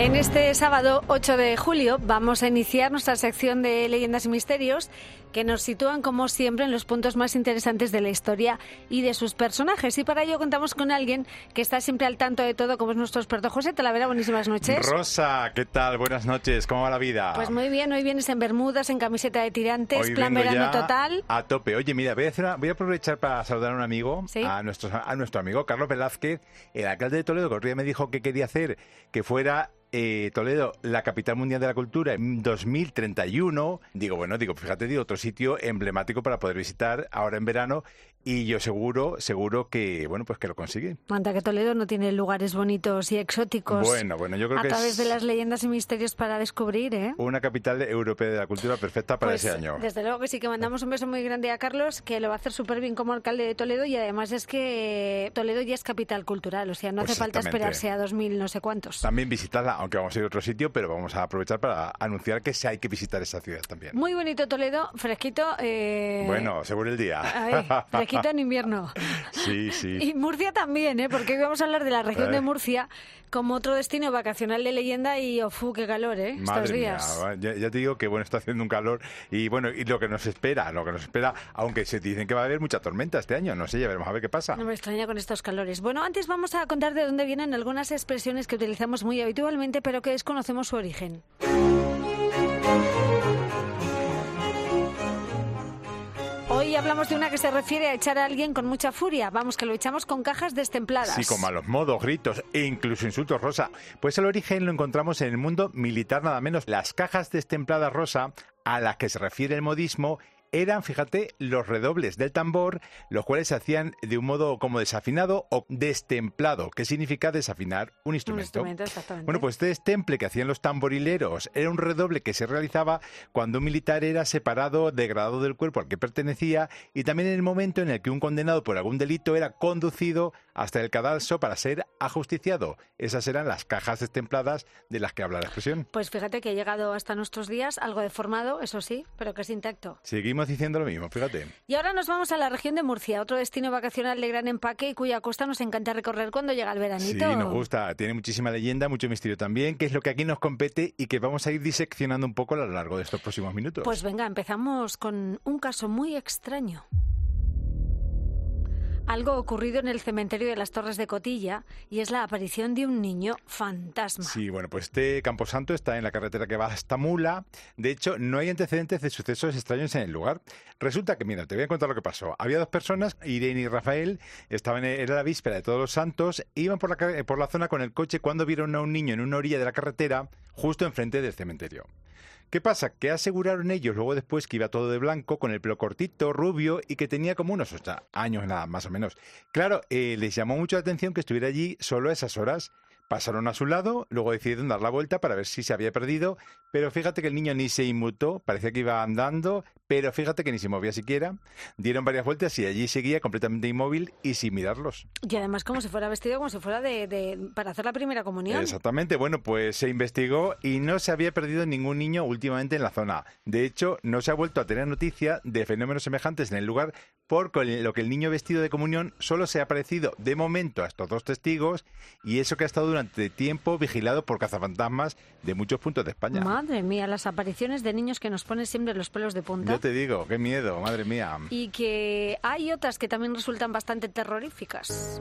En este sábado 8 de julio vamos a iniciar nuestra sección de leyendas y misterios que nos sitúan como siempre en los puntos más interesantes de la historia y de sus personajes. Y para ello contamos con alguien que está siempre al tanto de todo, como es nuestro experto José Talavera. Buenísimas noches. Rosa, ¿qué tal? Buenas noches. ¿Cómo va la vida? Pues muy bien, hoy vienes en Bermudas, en camiseta de tirantes, Hoy plan verano total. A tope. Oye, mira, voy a, hacer una- voy a aprovechar para saludar a un amigo, Sí. a, nuestro, a nuestro amigo Carlos Velázquez, el alcalde de Toledo, que otro día me dijo que quería hacer que fuera eh, Toledo la capital mundial de la cultura en 2031. Digo, bueno, digo, fíjate, digo, otro sitio emblemático para poder visitar ahora en verano y yo seguro, seguro que, bueno, pues que lo consigue. Manta que Toledo no tiene lugares bonitos y exóticos. Bueno, bueno, yo creo a que través es de las leyendas y misterios para descubrir, ¿eh? una capital europea de la cultura perfecta para Pues, ese año. Desde luego que sí, que mandamos un beso muy grande a Carlos, que lo va a hacer súper bien como alcalde de Toledo y además es que Toledo ya es capital cultural, o sea, no hace falta esperarse a 2000 no sé cuántos. También visitarla, aunque vamos a ir a otro sitio, pero vamos a aprovechar para anunciar que sí hay que visitar esa ciudad también. Muy bonito Toledo, fresquito. eh, Bueno, seguro el día. ay, fresquito en invierno. sí, sí. Y Murcia también, ¿eh? porque hoy vamos a hablar de la región de Eh. Murcia como otro destino vacacional de leyenda y, ofu, qué calor, ¿eh? Estos días. mía, ya, ya te digo que bueno está haciendo un calor y bueno y lo que nos espera, lo que nos espera, aunque se dicen que va a haber mucha tormenta este año, no sé, ya veremos a ver qué pasa. No me extraña con estos calores. Bueno, antes vamos a contar de dónde vienen algunas expresiones que utilizamos muy habitualmente, pero que desconocemos su origen. Hoy hablamos de una que se refiere a echar a alguien con mucha furia. Vamos, que lo echamos con cajas destempladas. Sí, con malos modos, gritos e incluso insultos rosa. Pues el origen lo encontramos en el mundo militar nada menos. Las cajas destempladas rosa a las que se refiere el modismo eran, fíjate, los redobles del tambor, los cuales se hacían de un modo como desafinado o destemplado, que significa desafinar un Un instrumento. instrumento, exactamente. Bueno, pues este destemple que hacían los tamborileros era un redoble que se realizaba cuando un militar era separado, degradado del cuerpo al que pertenecía y también en el momento en el que un condenado por algún delito era conducido hasta el cadalso para ser ajusticiado. Esas eran las cajas destempladas de las que habla la expresión. Pues fíjate que ha llegado hasta nuestros días, algo deformado, eso sí, pero que es intacto. Seguimos diciendo lo mismo, fíjate. Y ahora nos vamos a la región de Murcia, otro destino vacacional de gran empaque y cuya costa nos encanta recorrer cuando llega el Sí, veranito. nos gusta. Tiene muchísima leyenda, mucho misterio también, que es lo que aquí nos compete y que vamos a ir diseccionando un poco a lo largo de estos próximos minutos. Pues venga, empezamos con un caso muy extraño. Algo ocurrido en el cementerio de las Torres de Cotilla y es la aparición de un niño fantasma. Sí, bueno, pues este Camposanto está en la carretera que va hasta Mula. De hecho, no hay antecedentes de sucesos extraños en el lugar. Resulta que, mira, te voy a contar lo que pasó. Había dos personas, Irene y Rafael, estaban en, la víspera de Todos los Santos, iban por la, por la zona con el coche cuando vieron a un niño en una orilla de la carretera, justo enfrente del cementerio. ¿Qué pasa? Que aseguraron ellos luego después que iba todo de blanco, con el pelo cortito, rubio y que tenía como unos ocho años nada, más o menos. Claro, eh, les llamó mucho la atención que estuviera allí solo a esas horas. Pasaron a su lado, luego decidieron dar la vuelta para ver si se había perdido, pero fíjate que el niño ni se inmutó, parecía que iba andando, pero fíjate que ni se movía siquiera. Dieron varias vueltas y allí seguía completamente inmóvil y sin mirarlos. Y además como si fuera vestido como si fuera de, de- para hacer la primera comunión. Exactamente, bueno, pues se investigó y no se había perdido ningún niño últimamente en la zona. De hecho, no se ha vuelto a tener noticia de fenómenos semejantes en el lugar, por lo que el niño vestido de comunión solo se ha aparecido de momento a estos dos testigos y eso que ha estado durante tiempo vigilado por cazafantasmas de muchos puntos de España. Madre mía, las apariciones de niños que nos ponen siempre los pelos de punta. Yo te digo, qué miedo, madre mía. Y que hay otras que también resultan bastante terroríficas.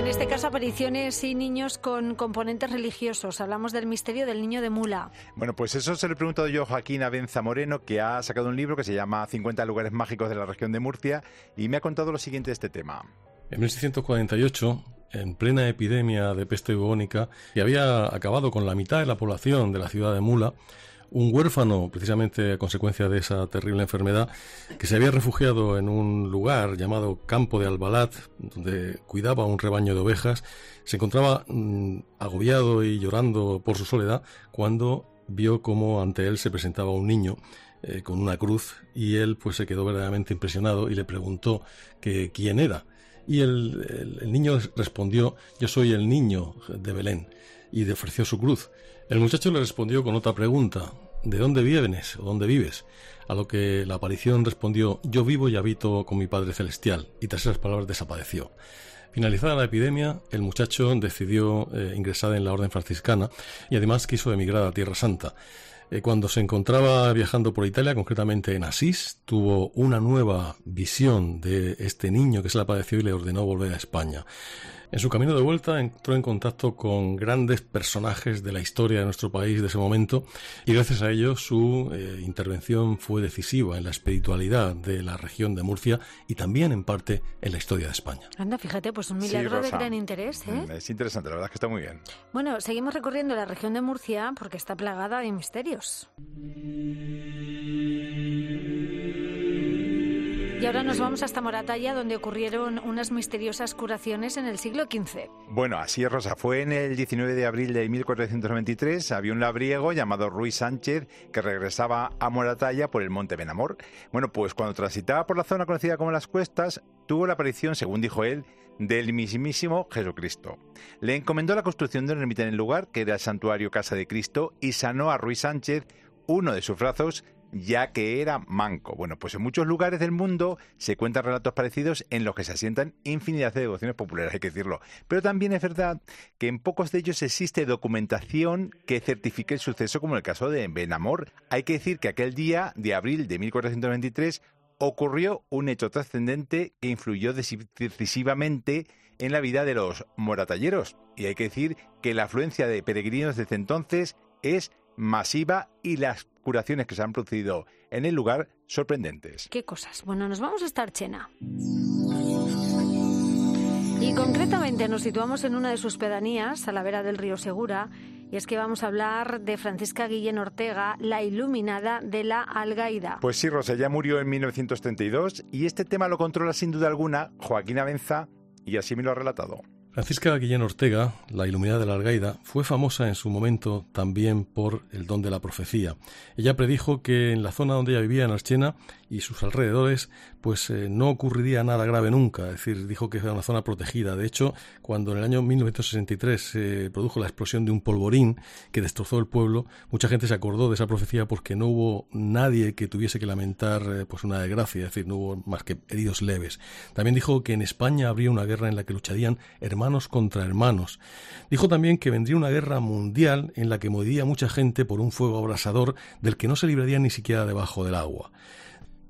En este caso, apariciones y niños con componentes religiosos. Hablamos del misterio del niño de Mula. Bueno, pues eso se lo he preguntado yo a Joaquín Abenza Moreno, que ha sacado un libro que se llama 50 lugares mágicos de la región de Murcia y me ha contado lo siguiente de este tema. En 1648, en plena epidemia de peste bubónica, y había acabado con la mitad de la población de la ciudad de Mula, un huérfano, precisamente a consecuencia de esa terrible enfermedad, que se había refugiado en un lugar llamado Campo de Albalat, donde cuidaba un rebaño de ovejas, se encontraba mm, agobiado y llorando por su soledad cuando vio cómo ante él se presentaba un niño eh, con una cruz y él pues se quedó verdaderamente impresionado y le preguntó que quién era. Y el, niño respondió, yo soy el niño de Belén, y le ofreció su cruz. El muchacho le respondió con otra pregunta, ¿de dónde vienes o dónde vives? A lo que la aparición respondió, yo vivo y habito con mi Padre Celestial, y tras esas palabras desapareció. Finalizada la epidemia, el muchacho decidió eh, ingresar en la orden franciscana y además quiso emigrar a Tierra Santa. Eh, cuando se encontraba viajando por Italia, concretamente en Asís, tuvo una nueva visión de este niño que se la padeció y le ordenó volver a España. En su camino de vuelta entró en contacto con grandes personajes de la historia de nuestro país de ese momento y gracias a ello su eh, intervención fue decisiva en la espiritualidad de la región de Murcia y también en parte en la historia de España. Anda, fíjate, pues un milagro de gran interés. ¿eh? Mm, es interesante, la verdad es que está muy bien. Bueno, seguimos recorriendo la región de Murcia porque está plagada de misterios. Y ahora nos vamos hasta Moratalla, donde ocurrieron unas misteriosas curaciones en el siglo XV. Bueno, así es, Rosa. Fue en el 19 de abril de 1493. Había un labriego llamado Ruiz Sánchez que regresaba a Moratalla por el monte Benamor. Bueno, pues cuando transitaba por la zona conocida como Las Cuestas, tuvo la aparición, según dijo él, del mismísimo Jesucristo. Le encomendó la construcción de una ermita en el lugar, que era el santuario Casa de Cristo, y sanó a Ruiz Sánchez uno de sus brazos ya que era manco. Bueno, pues en muchos lugares del mundo se cuentan relatos parecidos en los que se asientan infinidad de devociones populares, hay que decirlo. Pero también es verdad que en pocos de ellos existe documentación que certifique el suceso, como el caso de Benamor. Hay que decir que aquel día de abril de 1423 ocurrió un hecho trascendente que influyó decisivamente en la vida de los moratalleros. Y hay que decir que la afluencia de peregrinos desde entonces es masiva y las curaciones que se han producido en el lugar sorprendentes. ¿Qué cosas? Bueno, nos vamos a estar chena. Y concretamente nos situamos en una de sus pedanías, a la vera del río Segura, y es que vamos a hablar de Francisca Guillén Ortega, la iluminada de la Algaida. Pues sí, Rosa, ya murió en 1932 y este tema lo controla sin duda alguna Joaquín Abenza y así me lo ha relatado. Francisca Guillén Ortega, la iluminada de la Algaida, fue famosa en su momento también por el don de la profecía. Ella predijo que en la zona donde ella vivía, en Archena y sus alrededores, pues eh, no ocurriría nada grave nunca. Es decir, dijo que era una zona protegida. De hecho, cuando en el año 1963 se produjo la explosión de un polvorín que destrozó el pueblo, mucha gente se acordó de esa profecía porque no hubo nadie que tuviese que lamentar eh, pues una desgracia, es decir, no hubo más que heridos leves. También dijo que en España habría una guerra en la que lucharían hermanos contra hermanos. Dijo también que vendría una guerra mundial en la que moriría mucha gente por un fuego abrasador del que no se libraría ni siquiera debajo del agua.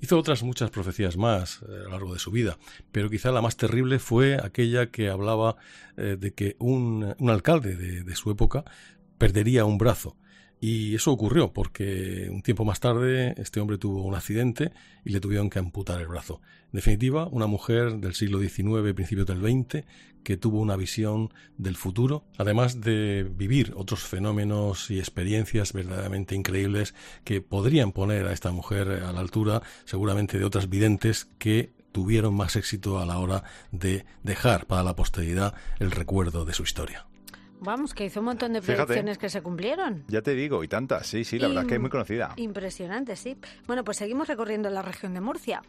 Hizo otras muchas profecías más eh, a lo largo de su vida, pero quizá la más terrible fue aquella que hablaba eh, de que un, alcalde de, su época perdería un brazo. Y eso ocurrió porque un tiempo más tarde este hombre tuvo un accidente y le tuvieron que amputar el brazo. En definitiva, una mujer del siglo XIX, principios del XX, que tuvo una visión del futuro, además de vivir otros fenómenos y experiencias verdaderamente increíbles que podrían poner a esta mujer a la altura seguramente de otras videntes que tuvieron más éxito a la hora de dejar para la posteridad el recuerdo de su historia. Vamos, que hizo un montón de predicciones que se cumplieron. Ya te digo, y tantas, sí, sí, la verdad es que es muy conocida. Impresionante, sí. Bueno, pues seguimos recorriendo la región de Murcia.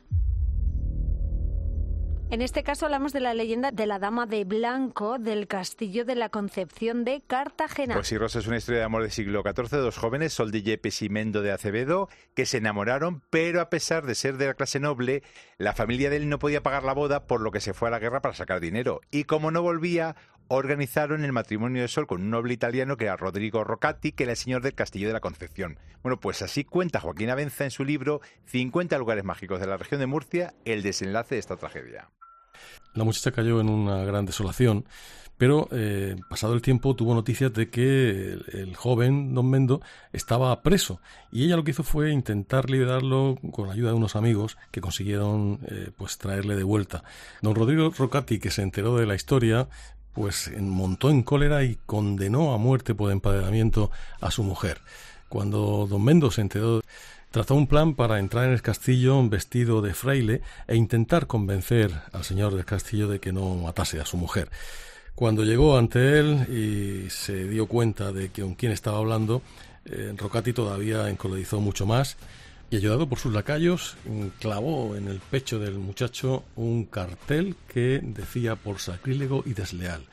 En este caso hablamos de la leyenda de la Dama de Blanco del Castillo de la Concepción de Cartagena. Pues sí, Rosa, es una historia de amor del siglo XIV de dos jóvenes, Sol de Yepes y Mendo de Acevedo, que se enamoraron, pero a pesar de ser de la clase noble, la familia de él no podía pagar la boda, por lo que se fue a la guerra para sacar dinero. Y como no volvía, organizaron el matrimonio de Sol con un noble italiano que era Rodrigo Rocati, que era el señor del Castillo de la Concepción. Bueno, pues así cuenta Joaquín Avenza en su libro 50 lugares mágicos de la región de Murcia, el desenlace de esta tragedia. La muchacha cayó en una gran desolación, pero eh, pasado el tiempo tuvo noticias de que el, joven don Mendo estaba preso y ella lo que hizo fue intentar liberarlo con la ayuda de unos amigos que consiguieron eh, pues traerle de vuelta. Don Rodrigo Rocati, que se enteró de la historia, pues montó en cólera y condenó a muerte por empadronamiento a su mujer. Cuando don Mendo se enteró Trazó un plan para entrar en el castillo vestido de fraile e intentar convencer al señor del castillo de que no matase a su mujer. Cuando llegó ante él y se dio cuenta de que con quién estaba hablando, eh, Rocati todavía encolodizó mucho más y ayudado por sus lacayos, clavó en el pecho del muchacho un cartel que decía por sacrílego y desleal.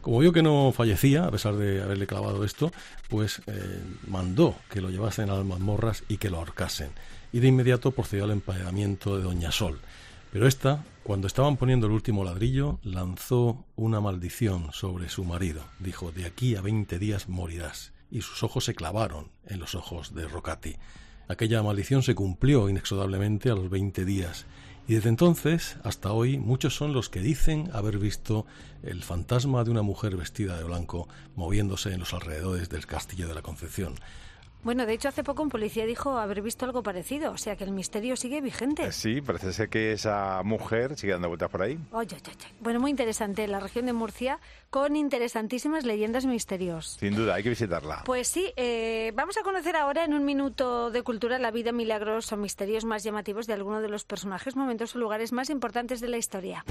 Como vio que no fallecía, a pesar de haberle clavado esto, pues eh, mandó que lo llevasen a las mazmorras y que lo ahorcasen. Y de inmediato procedió al emparedamiento de Doña Sol. Pero esta, cuando estaban poniendo el último ladrillo, lanzó una maldición sobre su marido. Dijo, de aquí a veinte días morirás. Y sus ojos se clavaron en los ojos de Rocati. Aquella maldición se cumplió inexorablemente a los veinte días. Y desde entonces hasta hoy muchos son los que dicen haber visto el fantasma de una mujer vestida de blanco moviéndose en los alrededores del castillo de la Concepción. Bueno, de hecho, hace poco un policía dijo haber visto algo parecido, o sea que el misterio sigue vigente. Eh, sí, parece ser que esa mujer sigue dando vueltas por ahí. Oye, oye, oye. Bueno, muy interesante, la región de Murcia, con interesantísimas leyendas y misterios. Sin duda, hay que visitarla. Pues sí, eh, vamos a conocer ahora en un minuto de cultura la vida, milagros o misterios más llamativos de alguno de los personajes, momentos o lugares más importantes de la historia.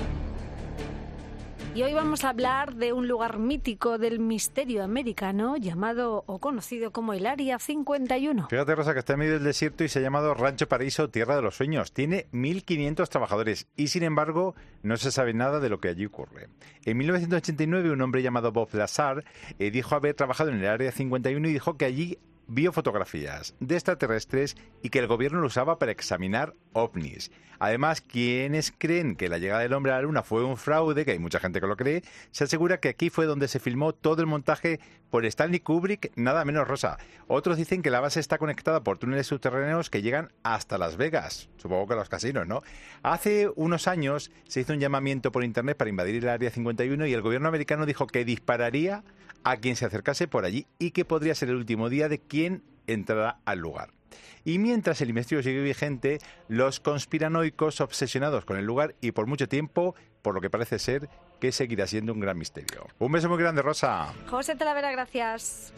Y hoy vamos a hablar de un lugar mítico del misterio americano llamado o conocido como el Área 51. Fíjate, Rosa, que está en medio del desierto y se ha llamado Rancho Paraíso, Tierra de los Sueños. Tiene 1.500 trabajadores y, sin embargo, no se sabe nada de lo que allí ocurre. En 1989, un hombre llamado Bob Lazar eh, dijo haber trabajado en el Área 51 y dijo que allí vio fotografías de extraterrestres y que el gobierno lo usaba para examinar ovnis. Además, quienes creen que la llegada del hombre a la luna fue un fraude, que hay mucha gente que lo cree, se asegura que aquí fue donde se filmó todo el montaje por Stanley Kubrick, nada menos rosa. Otros dicen que la base está conectada por túneles subterráneos que llegan hasta Las Vegas, supongo que los casinos, ¿no? Hace unos años se hizo un llamamiento por internet para invadir el área 51 y el gobierno americano dijo que dispararía a quien se acercase por allí y que podría ser el último día de quien entrará al lugar. Y mientras el investigador sigue vigente, los conspiranoicos obsesionados con el lugar y por mucho tiempo, por lo que parece ser que seguirá siendo un gran misterio. Un beso muy grande, Rosa. José Talavera, gracias.